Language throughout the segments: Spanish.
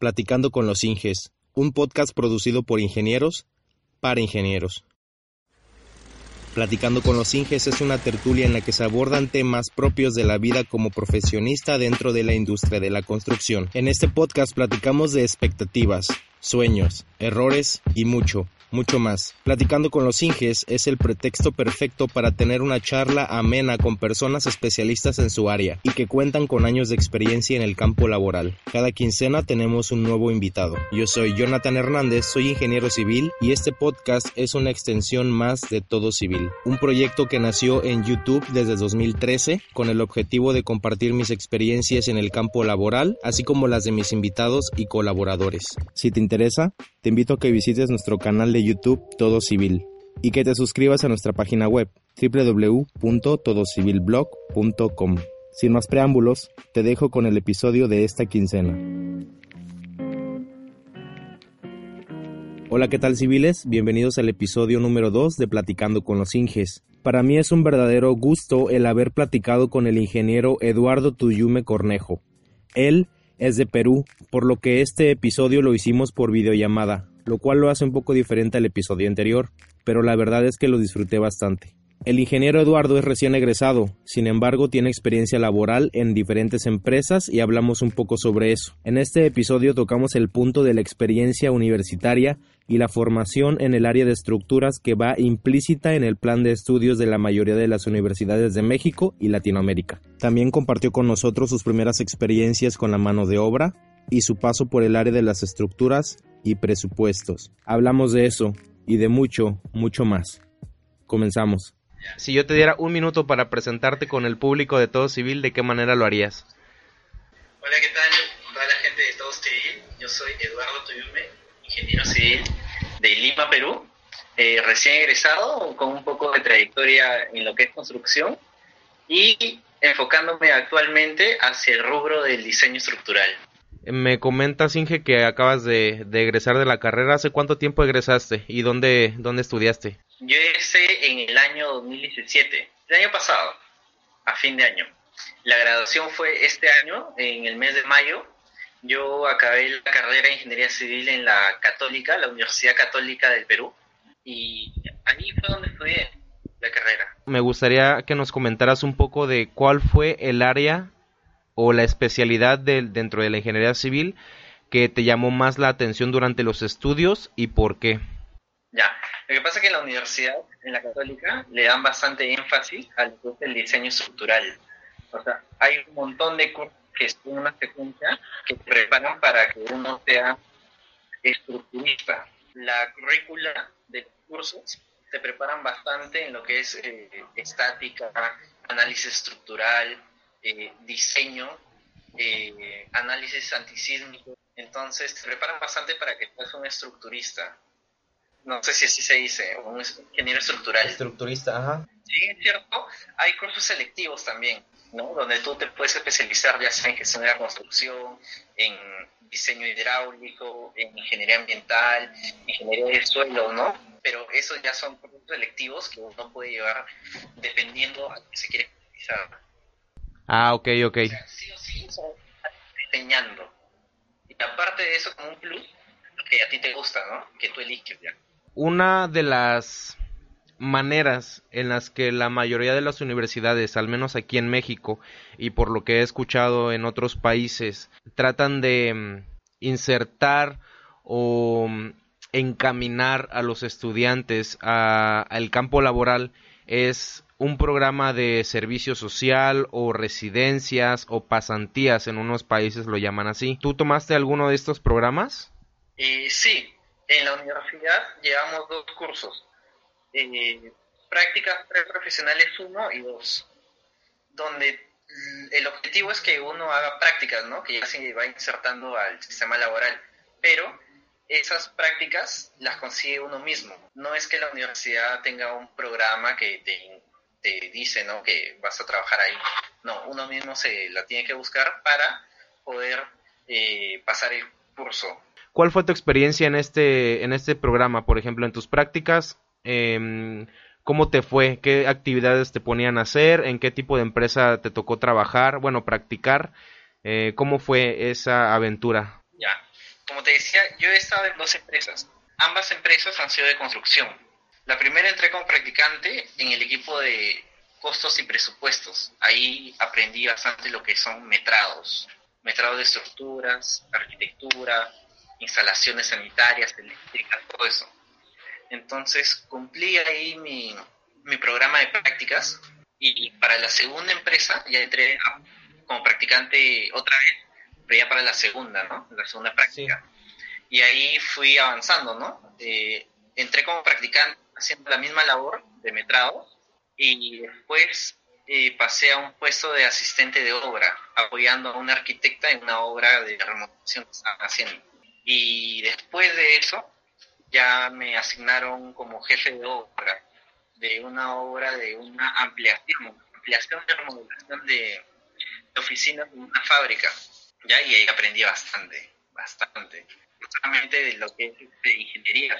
Platicando con los Inges, un podcast producido por ingenieros para ingenieros. Platicando con los Inges es una tertulia en la que se abordan temas propios de la vida como profesionista dentro de la industria de la construcción. En este podcast platicamos de expectativas, sueños, errores y mucho, mucho más. Platicando con los Inges es el pretexto perfecto para tener una charla amena con personas especialistas en su área y que cuentan con años de experiencia en el campo laboral. Cada quincena tenemos un nuevo invitado. Yo soy Jonathan Hernández, soy ingeniero civil y este podcast es una extensión más de Todo Civil, un proyecto que nació en YouTube desde 2013 con el objetivo de compartir mis experiencias en el campo laboral, así como las de mis invitados y colaboradores. Si te interesa, te invito a que visites nuestro canal de YouTube Todo Civil y que te suscribas a nuestra página web www.todocivilblog.com. Sin más preámbulos, te dejo con el episodio de esta quincena. Hola, ¿qué tal civiles? Bienvenidos al episodio número 2 de Platicando con los Inges. Para mí es un verdadero gusto el haber platicado con el ingeniero Eduardo Tuyume Cornejo. Él es de Perú, por lo que este episodio lo hicimos por videollamada, lo cual lo hace un poco diferente al episodio anterior, pero la verdad es que lo disfruté bastante. El ingeniero Eduardo es recién egresado, sin embargo tiene experiencia laboral en diferentes empresas y hablamos un poco sobre eso. En este episodio tocamos el punto de la experiencia universitaria y la formación en el área de estructuras que va implícita en el plan de estudios de la mayoría de las universidades de México y Latinoamérica. También compartió con nosotros sus primeras experiencias con la mano de obra y su paso por el área de las estructuras y presupuestos. Hablamos de eso y de mucho, mucho más. Comenzamos. Si yo te diera un minuto para presentarte con el público de Todo Civil, ¿de qué manera lo harías? Hola, ¿qué tal? Toda la gente de Todo Civil. Yo soy Eduardo Tuyume, ingeniero civil de Lima, Perú. Eh, recién egresado, con un poco de trayectoria en lo que es construcción y enfocándome actualmente hacia el rubro del diseño estructural. Me comentas, Inge, que acabas de, egresar de la carrera. ¿Hace cuánto tiempo egresaste y dónde, dónde estudiaste? Yo egresé en el año 2017, el año pasado, a fin de año. La graduación fue este año, en el mes de mayo. Yo acabé la carrera de Ingeniería Civil en la Católica, la Universidad Católica del Perú, y ahí fue donde estudié la carrera. Me gustaría que nos comentaras un poco de cuál fue el área o la especialidad dentro de la ingeniería civil que te llamó más la atención durante los estudios y por qué? Ya, lo que pasa es que en la universidad, en la católica, le dan bastante énfasis al el diseño estructural. O sea, hay un montón de cursos que son una secuencia que preparan para que uno sea estructurista. La currícula de cursos te preparan bastante en lo que es eh, estática, análisis estructural, eh, diseño, eh, análisis antisísmico. Entonces te preparan bastante para que seas un estructurista. No sé si así se dice, un ingeniero estructural. Estructurista, ajá. Sí, es cierto. Hay cursos selectivos también, ¿no? Donde tú te puedes especializar ya sea en gestión de la construcción, en diseño hidráulico, en ingeniería ambiental, ingeniería del suelo, ¿no? Pero esos ya son cursos selectivos que uno puede llevar dependiendo a qué se quiere especializar. Ah, ok, ok. sí o sí, diseñando. Y aparte de eso, como un plus, que a ti te gusta, ¿no? Que tú eliges ya. Una de las maneras en las que la mayoría de las universidades, al menos aquí en México, y por lo que he escuchado en otros países, tratan de mm, insertar o mm, encaminar a los estudiantes al campo laboral es un programa de servicio social o residencias o pasantías en unos países lo llaman así. ¿Tú tomaste alguno de estos programas? Eh, sí, en la universidad llevamos dos cursos. Eh, prácticas preprofesionales 1 y 2, donde el objetivo es que uno haga prácticas, ¿no? que ya se va insertando al sistema laboral, pero esas prácticas las consigue uno mismo. No es que la universidad tenga un programa que te te dice ¿no? que vas a trabajar ahí. No, uno mismo se la tiene que buscar para poder eh, pasar el curso. ¿Cuál fue tu experiencia en este, en este programa? Por ejemplo, en tus prácticas, eh, ¿cómo te fue? ¿Qué actividades te ponían a hacer? ¿En qué tipo de empresa te tocó trabajar? Bueno, practicar. Eh, ¿Cómo fue esa aventura? Ya, como te decía, yo he estado en dos empresas. Ambas empresas han sido de construcción. La primera entré como practicante en el equipo de costos y presupuestos. Ahí aprendí bastante lo que son metrados, metrados de estructuras, arquitectura, instalaciones sanitarias, eléctricas, todo eso. Entonces cumplí ahí mi, mi programa de prácticas y para la segunda empresa ya entré como practicante otra vez, pero ya para la segunda, ¿no? La segunda práctica. Y ahí fui avanzando, ¿no? Eh, entré como practicante haciendo la misma labor de metrado y después eh, pasé a un puesto de asistente de obra, apoyando a una arquitecta en una obra de remodelación que estaban haciendo. Y después de eso, ya me asignaron como jefe de obra de una obra de una ampliación, ampliación de remodelación de, oficinas de una fábrica. Ya, y ahí aprendí bastante, bastante. Justamente de lo que es de ingeniería,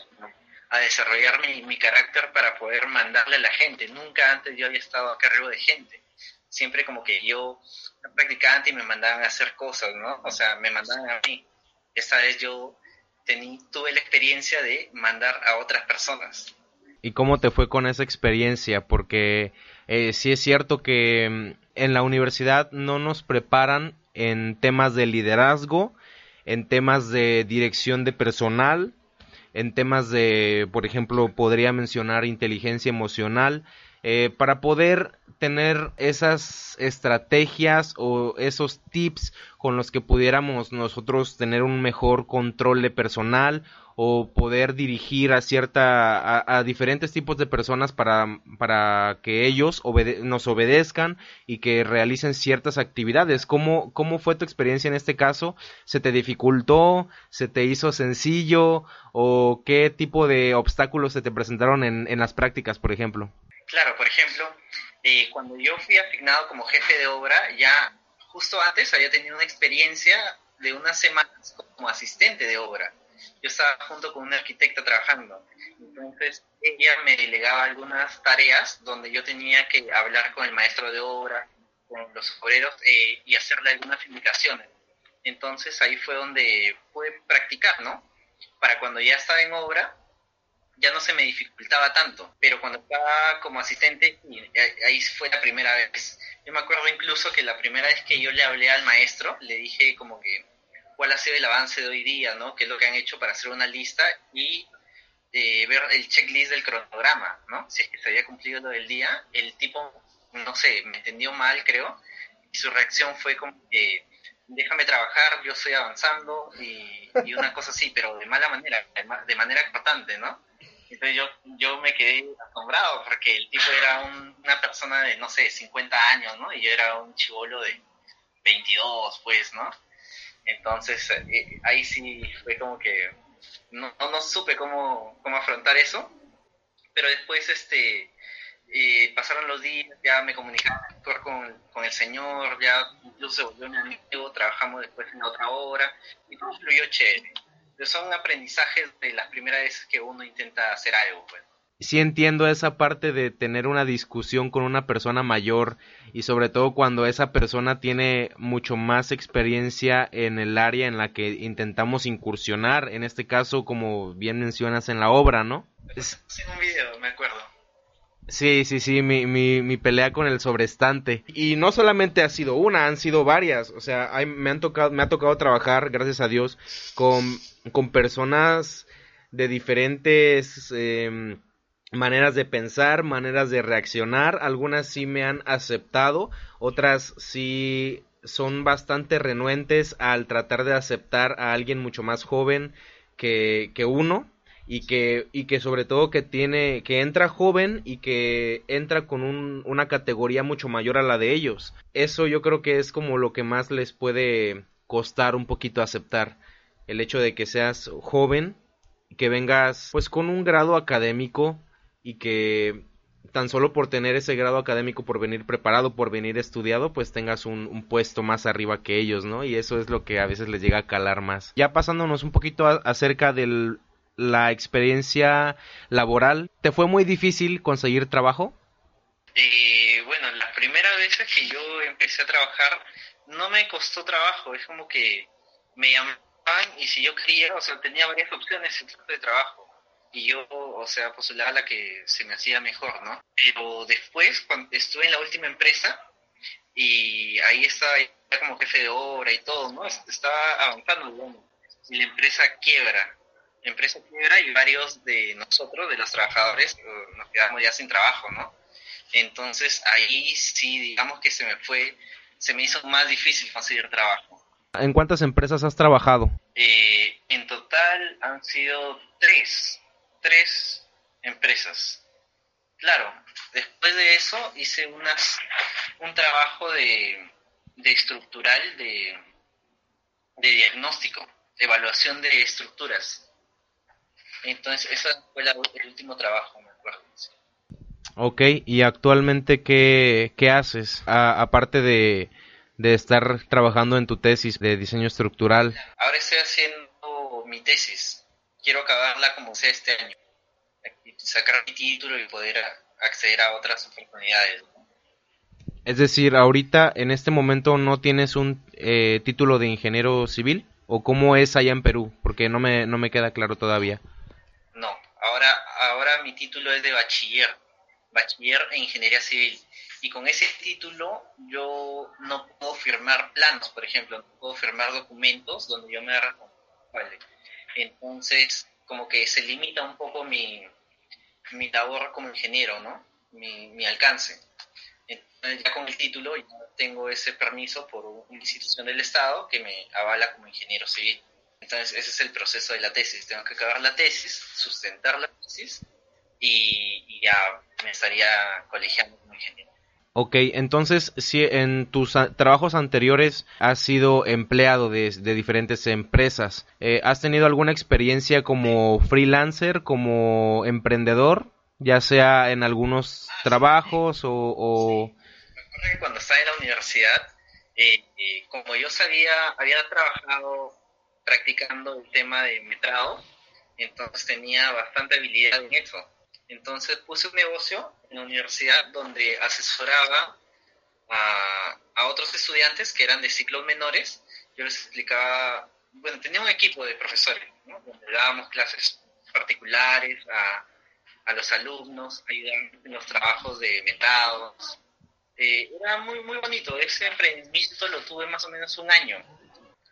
a desarrollar mi, mi carácter para poder mandarle a la gente. Nunca antes yo había estado a cargo de gente. Siempre como que yo era practicante y me mandaban a hacer cosas, ¿no? O sea, me mandaban a mí. Esta vez yo tení, tuve la experiencia de mandar a otras personas. ¿Y cómo te fue con esa experiencia? Porque eh, sí es cierto que mm, en la universidad no nos preparan en temas de liderazgo, en temas de dirección de personal, en temas de, por ejemplo, podría mencionar inteligencia emocional, eh, para poder tener esas estrategias o esos tips con los que pudiéramos nosotros tener un mejor control de personal o poder dirigir a cierta a, diferentes tipos de personas para, para que ellos nos obedezcan y que realicen ciertas actividades. ¿Cómo, ¿Cómo fue tu experiencia en este caso? ¿Se te dificultó? ¿Se te hizo sencillo? ¿O qué tipo de obstáculos se te presentaron en, en las prácticas, por ejemplo? Claro, por ejemplo, eh, cuando yo fui asignado como jefe de obra, ya justo antes había tenido una experiencia de unas semanas como asistente de obra yo estaba junto con una arquitecta trabajando. Entonces ella me delegaba algunas tareas donde yo tenía que hablar con el maestro de obra, con los obreros eh, y hacerle algunas indicaciones. Entonces ahí fue donde pude practicar, ¿no? Para cuando ya estaba en obra, ya no se me dificultaba tanto, pero cuando estaba como asistente, eh, ahí fue la primera vez. Yo me acuerdo incluso que la primera vez que yo le hablé al maestro, le dije como que cuál ha sido el avance de hoy día, ¿no? Qué es lo que han hecho para hacer una lista y eh, ver el checklist del cronograma, ¿no? Si es que se había cumplido lo del día, el tipo, no sé, me entendió mal, creo, y su reacción fue como que, déjame trabajar, yo estoy avanzando, y, una cosa así, pero de mala manera, de manera importante, ¿no? Entonces yo, yo me quedé asombrado porque el tipo era una persona de, no sé, 50 años, ¿no? Y yo era un chivolo de 22, pues, ¿no? Entonces eh, ahí sí fue como que no, no, supe cómo, cómo, afrontar eso, pero después este eh, pasaron los días, ya me comunicaba con, con el señor, ya incluso se volvió mi amigo, trabajamos después en otra hora y todo fluyó chévere. Pero son aprendizajes de las primeras veces que uno intenta hacer algo. Pues sí entiendo esa parte de tener una discusión con una persona mayor y sobre todo cuando esa persona tiene mucho más experiencia en el área en la que intentamos incursionar, en este caso como bien mencionas en la obra, ¿no? Sí, un video, me acuerdo. Sí, sí, sí, mi, mi, mi, pelea con el sobrestante. Y no solamente ha sido una, han sido varias. O sea, me, han tocado, me ha tocado trabajar, gracias a Dios, con, con personas de diferentes... Eh, maneras de pensar, maneras de reaccionar, algunas sí me han aceptado, otras sí son bastante renuentes al tratar de aceptar a alguien mucho más joven que, que uno y que, y que sobre todo que tiene, que entra joven y que entra con un, una categoría mucho mayor a la de ellos. Eso yo creo que es como lo que más les puede costar un poquito aceptar. El hecho de que seas joven, que vengas pues con un grado académico y que tan solo por tener ese grado académico, por venir preparado, por venir estudiado, pues tengas un, puesto más arriba que ellos, ¿no? Y eso es lo que a veces les llega a calar más. Ya pasándonos un poquito acerca de la experiencia laboral, ¿te fue muy difícil conseguir trabajo? Eh, bueno, la primera vez que yo empecé a trabajar no me costó trabajo, es como que me llamaba y si yo quería, o sea, tenía varias opciones de trabajo y yo, o sea, postulaba la que se me hacía mejor, ¿no? Pero después, cuando estuve en la última empresa y ahí estaba como jefe de obra y todo, ¿no? Estaba avanzando, y la empresa quiebra. La empresa quiebra y varios de nosotros, de los trabajadores, eh, nos quedamos ya sin trabajo, ¿no? Entonces ahí sí, digamos que se me fue, se me hizo más difícil conseguir trabajo. ¿En cuántas empresas has trabajado? Eh, en total han sido tres, tres empresas. Claro, después de eso hice unas, un trabajo de, de estructural, de, de diagnóstico, evaluación de estructuras. Entonces, ese fue el último trabajo, me acuerdo. Ok, ¿y actualmente qué, qué haces? aparte de, de estar trabajando en tu tesis de diseño estructural. Ahora estoy haciendo mi tesis. Quiero acabarla como sea este año. Sacar mi título y poder acceder a otras oportunidades. Es decir, ahorita en este momento no tienes un eh, título de ingeniero civil o cómo es allá en Perú, porque no me, no me queda claro todavía. No, ahora, ahora mi título es de bachiller, bachiller en ingeniería civil. Y con ese título yo no puedo firmar planos, por ejemplo, no puedo firmar documentos donde yo me responsable. Entonces, como que se limita un poco mi, mi labor como ingeniero, ¿no? Mi, mi alcance. Entonces, ya con el título ya tengo ese permiso por una institución del Estado que me avala como ingeniero civil. Entonces, ese es el proceso de la tesis. Tengo que acabar la tesis, sustentar la tesis y, ya me estaría colegiando como ingeniero. Ok, entonces, si en tus trabajos anteriores has sido empleado de, diferentes empresas, eh, ¿has tenido alguna experiencia como freelancer, como emprendedor, ya sea en algunos trabajos o, cuando estaba en la universidad, eh, eh, como yo sabía, había trabajado practicando el tema de metrado, entonces tenía bastante habilidad en eso. Entonces puse un negocio en la universidad donde asesoraba a, otros estudiantes que eran de ciclos menores. Yo les explicaba, bueno, tenía un equipo de profesores, donde dábamos clases particulares a, los alumnos, ayudando en los trabajos de metrados, eh, era muy, muy bonito. Ese emprendimiento lo tuve más o menos un año.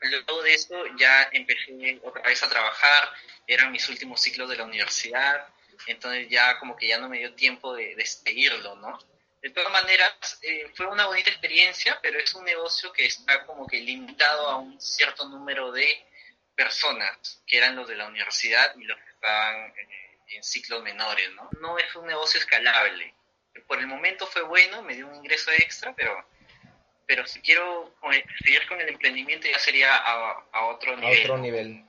Luego de eso ya empecé otra vez a trabajar, eran mis últimos ciclos de la universidad, entonces ya como que ya no me dio tiempo de, de seguirlo, ¿no? De todas maneras, eh, fue una bonita experiencia, pero es un negocio que está como que limitado a un cierto número de personas, que eran los de la universidad y los que estaban en ciclos menores, ¿no? No es un negocio escalable por el momento fue bueno, me dio un ingreso extra, pero pero si quiero seguir con el emprendimiento ya sería a, otro nivel. otro nivel.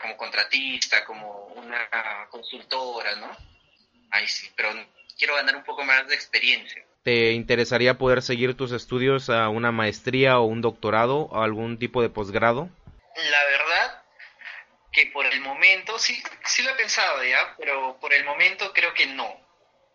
Como contratista, como una consultora, ¿no? Ahí sí, pero quiero ganar un poco más de experiencia. ¿Te interesaría poder seguir tus estudios a una maestría o un doctorado o algún tipo de posgrado? La verdad que por el momento, sí, sí lo he pensado ya, pero por el momento creo que no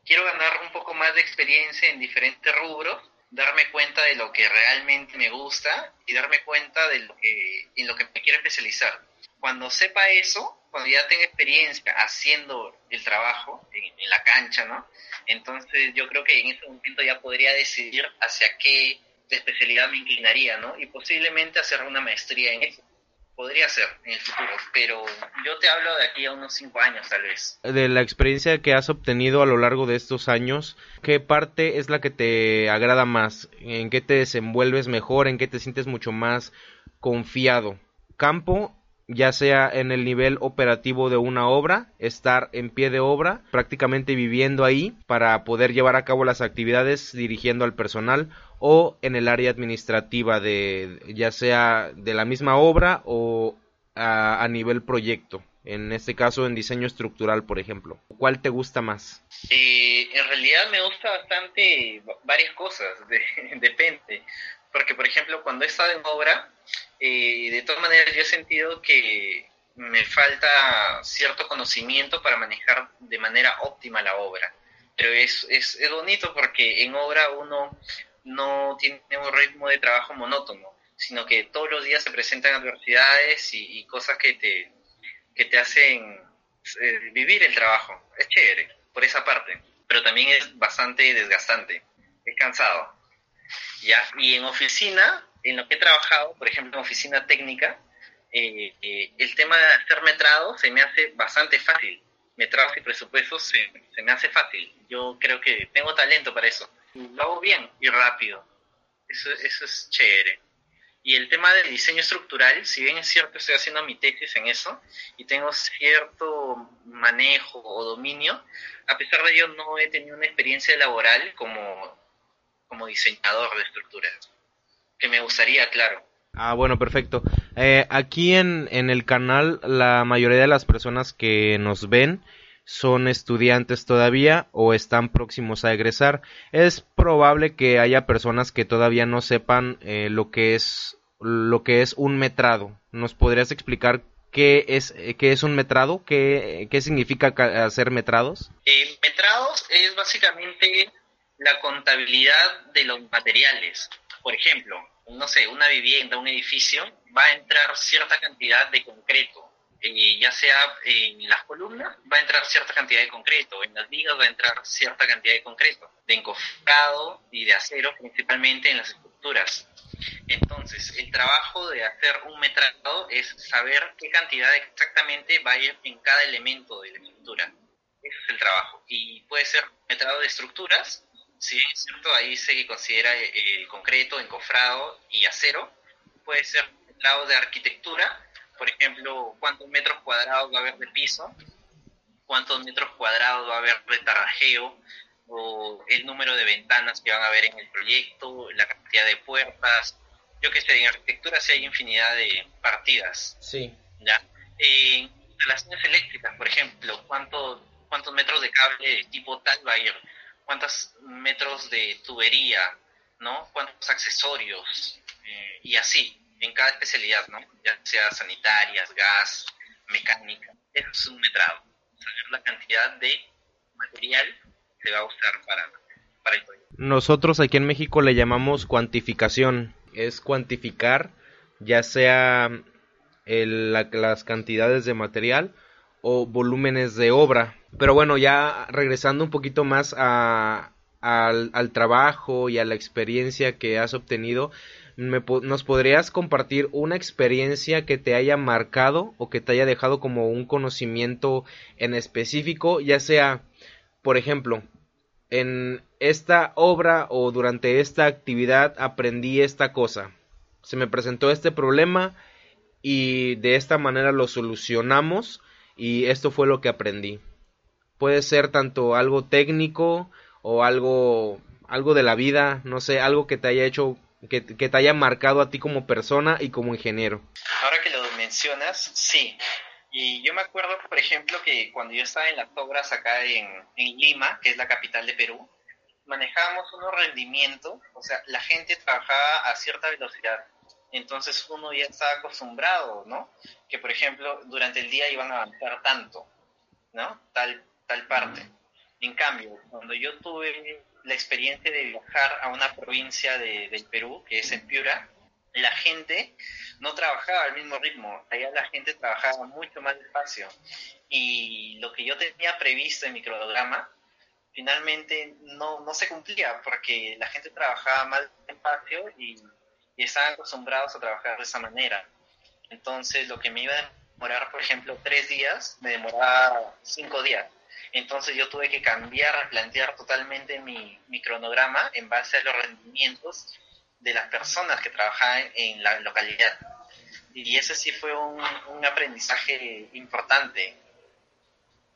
quiero ganar un poco más de experiencia en diferentes rubros, darme cuenta de lo que realmente me gusta y darme cuenta de lo que, en lo que me quiero especializar. Cuando sepa eso, cuando ya tenga experiencia haciendo el trabajo en, la cancha, ¿no? Entonces yo creo que en ese momento ya podría decidir hacia qué especialidad me inclinaría, ¿no? Y posiblemente hacer una maestría en eso podría ser en el futuro, pero yo te hablo de aquí a unos cinco años tal vez. De la experiencia que has obtenido a lo largo de estos años, ¿qué parte es la que te agrada más? ¿En qué te desenvuelves mejor? ¿En qué te sientes mucho más confiado? Campo, ya sea en el nivel operativo de una obra, estar en pie de obra, prácticamente viviendo ahí para poder llevar a cabo las actividades dirigiendo al personal o en el área administrativa de ya sea de la misma obra o a, nivel proyecto en este caso en diseño estructural por ejemplo ¿cuál te gusta más? Eh, en realidad me gusta bastante varias cosas depende porque por ejemplo cuando he estado en obra eh, de todas maneras yo he sentido que me falta cierto conocimiento para manejar de manera óptima la obra pero es, es bonito porque en obra uno no tiene un ritmo de trabajo monótono. sino que todos los días se presentan adversidades y, cosas que te, que te hacen eh, vivir el trabajo. Es chévere, por esa parte, pero también es bastante desgastante, es cansado. ¿ya? Y en oficina, en lo que he trabajado, por ejemplo, en oficina técnica, eh, eh, el tema de hacer metrado se me hace bastante fácil. Metrados y presupuestos se, me hace fácil. Yo creo que tengo talento para eso. Lo hago bien y rápido. Eso, eso es chévere. Y el tema del diseño estructural, si bien es cierto, estoy haciendo mi tesis en eso y tengo cierto manejo o dominio, a pesar de ello no he tenido una experiencia laboral como, como diseñador de estructuras, que me gustaría, claro. Ah, bueno, perfecto. Eh, aquí en, en el canal la mayoría de las personas que nos ven son estudiantes todavía o están próximos a egresar. Es probable que haya personas que todavía no sepan eh, lo que es lo que es un metrado. ¿Nos podrías explicar qué es eh, qué es un metrado? ¿Qué, qué significa hacer metrados? Eh, metrados es básicamente la contabilidad de los materiales. Por ejemplo, no sé, una vivienda, un edificio, va a entrar cierta cantidad de concreto eh, ya sea en las columnas, va a entrar cierta cantidad de concreto, en las vigas va a entrar cierta cantidad de concreto, de encofrado y de acero principalmente en las estructuras. Entonces, el trabajo de hacer un metrado es saber qué cantidad exactamente va a ir en cada elemento de la estructura. Ese es el trabajo. Y puede ser metrado de estructuras, es cierto, ahí se considera el concreto, encofrado y acero. Puede ser metrado de arquitectura, por ejemplo, cuántos metros cuadrados va a haber de piso, cuántos metros cuadrados va a haber de tarrajeo, o el número de ventanas que van a haber en el proyecto, la cantidad de puertas. Yo que sé, en arquitectura sí hay infinidad de partidas. Sí. ¿ya? En instalaciones eléctricas, por ejemplo, ¿cuántos, cuántos metros de cable de tipo tal va a ir, cuántos metros de tubería, ¿no? cuántos accesorios, eh, y así en cada especialidad, ¿no? Ya sea sanitarias, gas, mecánica. Eso es un metrado. Saber la cantidad de material que va a usar para, para. Nosotros aquí en México le llamamos cuantificación. Es cuantificar ya sea el, las cantidades de material o volúmenes de obra. Pero bueno, ya regresando un poquito más a, al, al, trabajo y a la experiencia que has obtenido, ¿nos podrías compartir una experiencia que te haya marcado o que te haya dejado como un conocimiento en específico, ya sea, por ejemplo, en esta obra o durante esta actividad aprendí esta cosa, se me presentó este problema y de esta manera lo solucionamos y esto fue lo que aprendí. Puede ser tanto algo técnico o algo algo de la vida, no sé, algo que te haya hecho que, te haya marcado a ti como persona y como ingeniero. Ahora que lo mencionas, sí. Y yo me acuerdo, por ejemplo, que cuando yo estaba en las obras acá en, en Lima, que es la capital de Perú, manejábamos unos rendimientos, o sea, la gente trabajaba a cierta velocidad. Entonces uno ya estaba acostumbrado, ¿no? Que, por ejemplo, durante el día iban a avanzar tanto, ¿no? Tal, tal parte. En cambio, cuando yo tuve la experiencia de viajar a una provincia de, del Perú, que es en Piura, la gente no trabajaba al mismo ritmo, allá la gente trabajaba mucho más despacio. Y lo que yo tenía previsto en mi cronograma, finalmente no, no se cumplía, porque la gente trabajaba más despacio y, y estaban acostumbrados a trabajar de esa manera. Entonces, lo que me iba a demorar, por ejemplo, tres días, me demoraba cinco días. Entonces yo tuve que cambiar, plantear totalmente mi, cronograma en base a los rendimientos de las personas que trabajaban en la localidad. Y ese sí fue un, aprendizaje importante.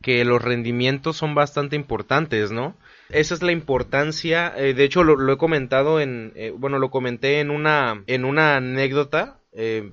Que los rendimientos son bastante importantes, ¿no? Esa es la importancia, eh, de hecho lo, he comentado en, eh, bueno, lo comenté en una, en una anécdota, eh,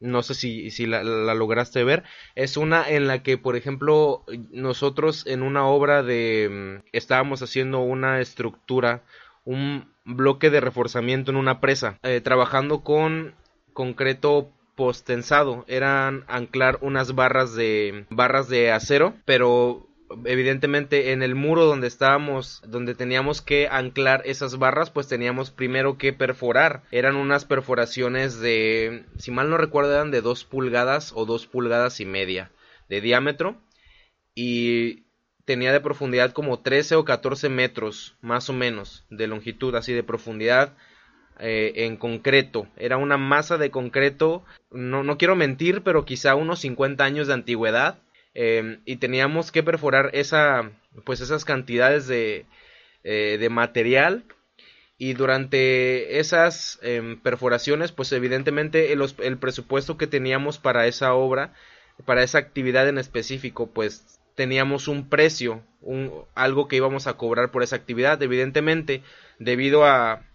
no sé si, si la, lograste ver, es una en la que, por ejemplo, nosotros en una obra de... Mm, estábamos haciendo una estructura, un bloque de reforzamiento en una presa, eh, trabajando con concreto postensado, eran anclar unas barras de barras de acero, pero evidentemente en el muro donde estábamos, donde teníamos que anclar esas barras, pues teníamos primero que perforar. Eran unas perforaciones de, si mal no recuerdo, eran de dos pulgadas o dos pulgadas y media de diámetro. Y tenía de profundidad como 13 o 14 metros, más o menos, de longitud, así de profundidad. Eh, en concreto, era una masa de concreto, no, no quiero mentir, pero quizá unos 50 años de antigüedad, Em, y teníamos que perforar esa, pues esas cantidades de, eh, de material. Y durante esas em, perforaciones pues evidentemente el, el, presupuesto que teníamos para esa obra para esa actividad en específico pues teníamos un precio un, algo que íbamos a cobrar por esa actividad. Evidentemente debido a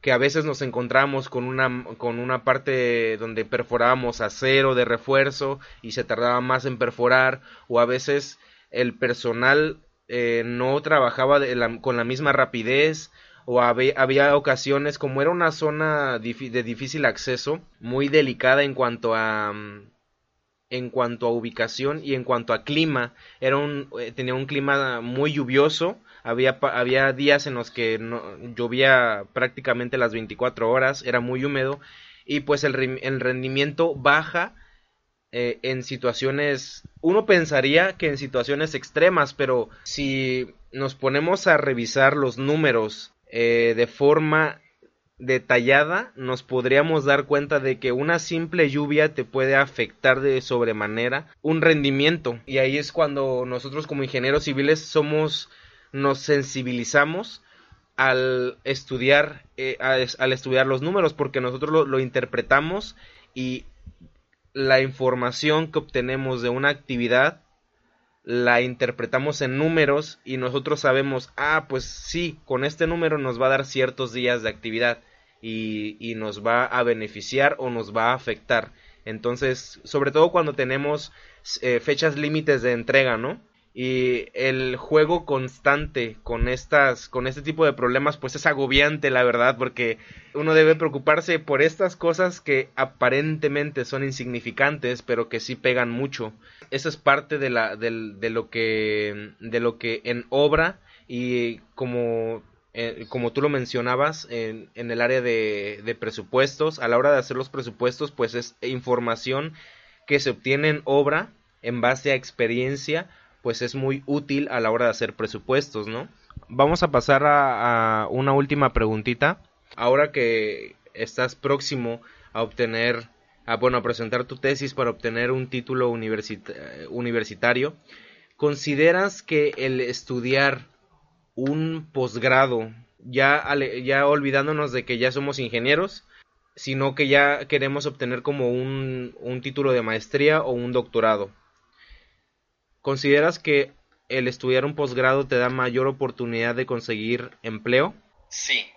que a veces nos encontramos con una, con una parte donde perforábamos acero de refuerzo y se tardaba más en perforar, o a veces el personal eh, no trabajaba con la misma rapidez, o había, había, ocasiones, como era una zona de difícil acceso, muy delicada en cuanto a en cuanto a ubicación y en cuanto a clima, era eh, tenía un clima muy lluvioso, había, había días en los que llovía prácticamente las 24 horas, era muy húmedo. Y pues el, el rendimiento baja eh, en situaciones, uno pensaría que en situaciones extremas, pero si nos ponemos a revisar los números eh, de forma detallada, nos podríamos dar cuenta de que una simple lluvia te puede afectar de sobremanera un rendimiento. Y ahí es cuando nosotros como ingenieros civiles somos nos sensibilizamos al estudiar, eh, al estudiar los números, porque nosotros lo, interpretamos y la información que obtenemos de una actividad la interpretamos en números y nosotros sabemos, ah, pues sí, con este número nos va a dar ciertos días de actividad y, y nos va a beneficiar o nos va a afectar. Entonces, sobre todo cuando tenemos eh, fechas límites de entrega, ¿no? y el juego constante con estas con este tipo de problemas pues es agobiante la verdad porque uno debe preocuparse por estas cosas que aparentemente son insignificantes pero que sí pegan mucho eso es parte de la de, lo que de lo que en obra y como eh, como tú lo mencionabas en, en el área de, de presupuestos a la hora de hacer los presupuestos pues es información que se obtiene en obra en base a experiencia pues es muy útil a la hora de hacer presupuestos, ¿no? Vamos a pasar a, una última preguntita. Ahora que estás próximo a obtener, a, bueno, a presentar tu tesis para obtener un título universitario, ¿consideras que el estudiar un posgrado, ya, ya olvidándonos de que ya somos ingenieros, sino que ya queremos obtener como un, un título de maestría o un doctorado? ¿Consideras que el estudiar un posgrado te da mayor oportunidad de conseguir empleo? Sí,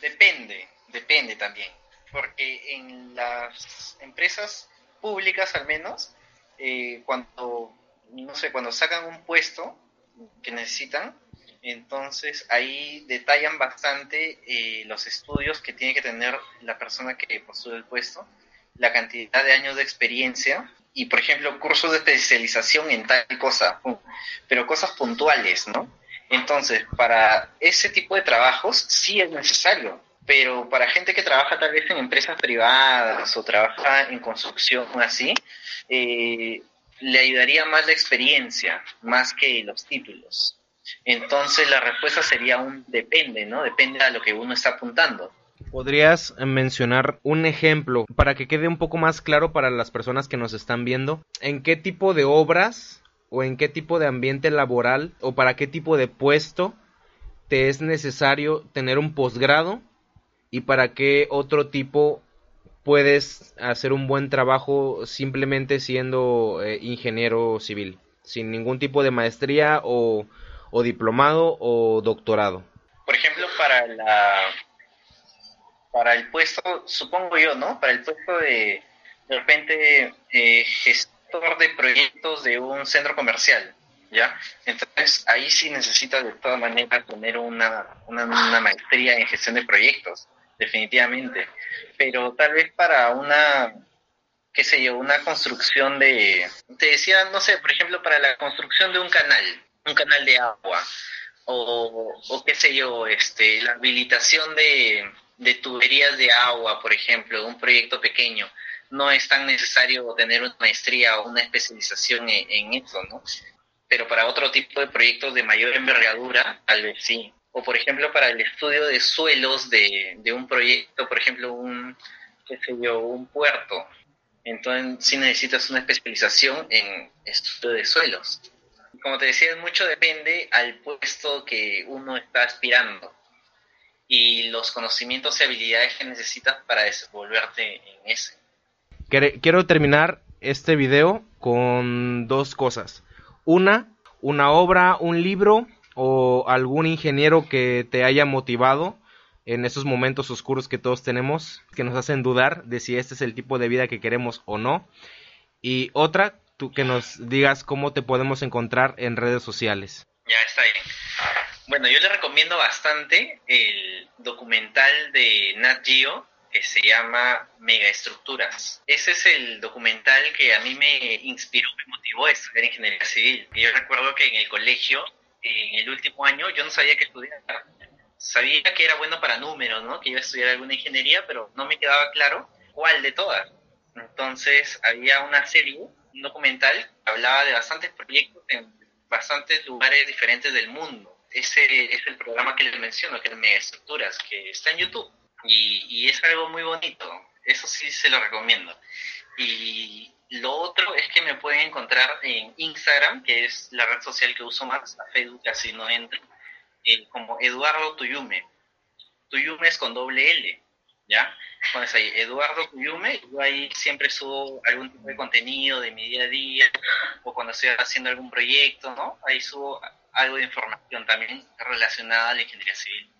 depende, depende también, porque en las empresas públicas al menos, eh, cuando, no sé, cuando sacan un puesto que necesitan, entonces ahí detallan bastante eh, los estudios que tiene que tener la persona que postula el puesto, la cantidad de años de experiencia y, por ejemplo, cursos de especialización en tal cosa, pero cosas puntuales, ¿no? Entonces, para ese tipo de trabajos sí es necesario, pero para gente que trabaja tal vez en empresas privadas o trabaja en construcción así, eh, le ayudaría más la experiencia, más que los títulos. Entonces la respuesta sería un depende, ¿no? Depende a lo que uno está apuntando. ¿Podrías mencionar un ejemplo para que quede un poco más claro para las personas que nos están viendo? ¿En qué tipo de obras o en qué tipo de ambiente laboral o para qué tipo de puesto te es necesario tener un posgrado y para qué otro tipo puedes hacer un buen trabajo simplemente siendo eh, ingeniero civil, sin ningún tipo de maestría o, diplomado o doctorado? Por ejemplo, para la para el puesto, supongo yo, ¿no? Para el puesto de, de repente, eh, gestor de proyectos de un centro comercial, ¿ya? Entonces, ahí sí necesita de todas maneras tener una, una, maestría en gestión de proyectos, definitivamente. Pero tal vez para una qué sé yo, una construcción de, te decía, no sé, por ejemplo, para la construcción de un canal, un canal de agua, o, o qué sé yo, este, la habilitación de, de tuberías de agua, por ejemplo, un proyecto pequeño. No es tan necesario tener una maestría o una especialización en, en eso, ¿no? Pero para otro tipo de proyectos de mayor envergadura, tal vez sí. O por ejemplo, para el estudio de suelos de, de un proyecto, por ejemplo, un, qué sé yo, un puerto. Entonces sí necesitas una especialización en estudio de suelos. Como te decía, mucho depende al puesto que uno está aspirando y los conocimientos y habilidades que necesitas para desenvolverte en ese. Quiero terminar este video con dos cosas. Una, una obra, un libro o algún ingeniero que te haya motivado en esos momentos oscuros que todos tenemos, que nos hacen dudar de si este es el tipo de vida que queremos o no. Y otra, tú que nos digas cómo te podemos encontrar en redes sociales. Ya está bien. Bueno, yo le recomiendo bastante el documental de Nat Geo que se llama Megaestructuras. Ese es el documental que a mí me inspiró, me motivó a estudiar ingeniería civil. Y yo recuerdo que en el colegio, en el último año, yo no sabía qué estudiar. Sabía que era bueno para números, ¿no? Que iba a estudiar alguna ingeniería, pero no me quedaba claro cuál de todas. Entonces había una serie, un documental, que hablaba de bastantes proyectos en bastantes lugares diferentes del mundo ese es el programa que les menciono, que es Megaestructuras, que está en YouTube. Y, y, es algo muy bonito. Eso sí se lo recomiendo. Y lo otro es que me pueden encontrar en Instagram, que es la red social que uso más, a Facebook casi no entro, eh, como Eduardo Tuyume. Tuyume es con doble L, ¿ya? Pones ahí, Eduardo Tuyume, yo ahí siempre subo algún tipo de contenido de mi día a día, o cuando estoy haciendo algún proyecto, ¿no? Ahí subo algo de información también relacionada a la ingeniería civil.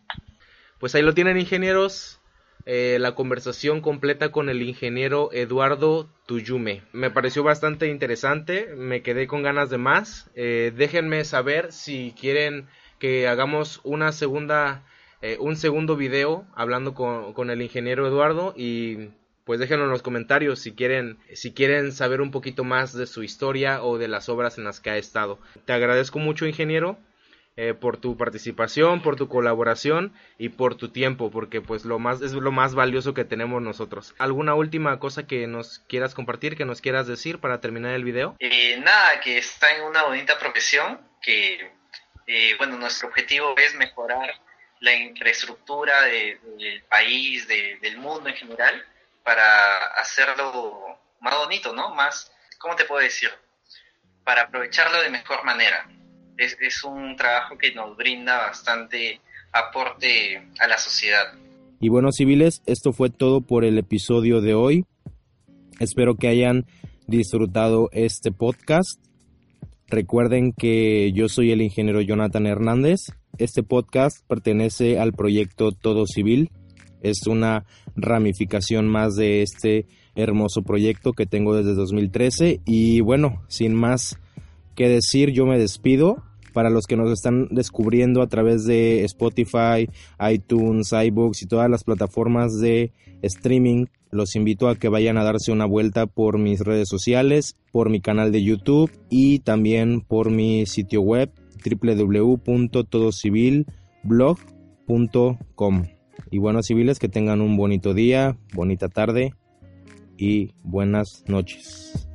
Pues ahí lo tienen ingenieros, eh, la conversación completa con el ingeniero Eduardo Tuyume. Me pareció bastante interesante, me quedé con ganas de más. Eh, déjenme saber si quieren que hagamos una segunda, eh, un segundo video hablando con, con el ingeniero Eduardo y pues déjenlo en los comentarios si quieren, si quieren saber un poquito más de su historia o de las obras en las que ha estado. Te agradezco mucho, ingeniero, eh, por tu participación, por tu colaboración y por tu tiempo, porque pues lo más es lo más valioso que tenemos nosotros. ¿Alguna última cosa que nos quieras compartir, que nos quieras decir para terminar el video? Eh, nada, que está en una bonita profesión, que eh, bueno, nuestro objetivo es mejorar la infraestructura del país, del mundo en general para hacerlo más bonito, ¿no? Más, ¿cómo te puedo decir? Para aprovecharlo de mejor manera. Es, es un trabajo que nos brinda bastante aporte a la sociedad. Y bueno, civiles, esto fue todo por el episodio de hoy. Espero que hayan disfrutado este podcast. Recuerden que yo soy el ingeniero Jonathan Hernández. Este podcast pertenece al proyecto Todo Civil es una ramificación más de este hermoso proyecto que tengo desde 2013 y bueno, sin más que decir, yo me despido. Para los que nos están descubriendo a través de Spotify, iTunes, iBooks y todas las plataformas de streaming, los invito a que vayan a darse una vuelta por mis redes sociales, por mi canal de YouTube y también por mi sitio web www.todocivilblog.com. Y buenos civiles que tengan un bonito día, bonita tarde y buenas noches.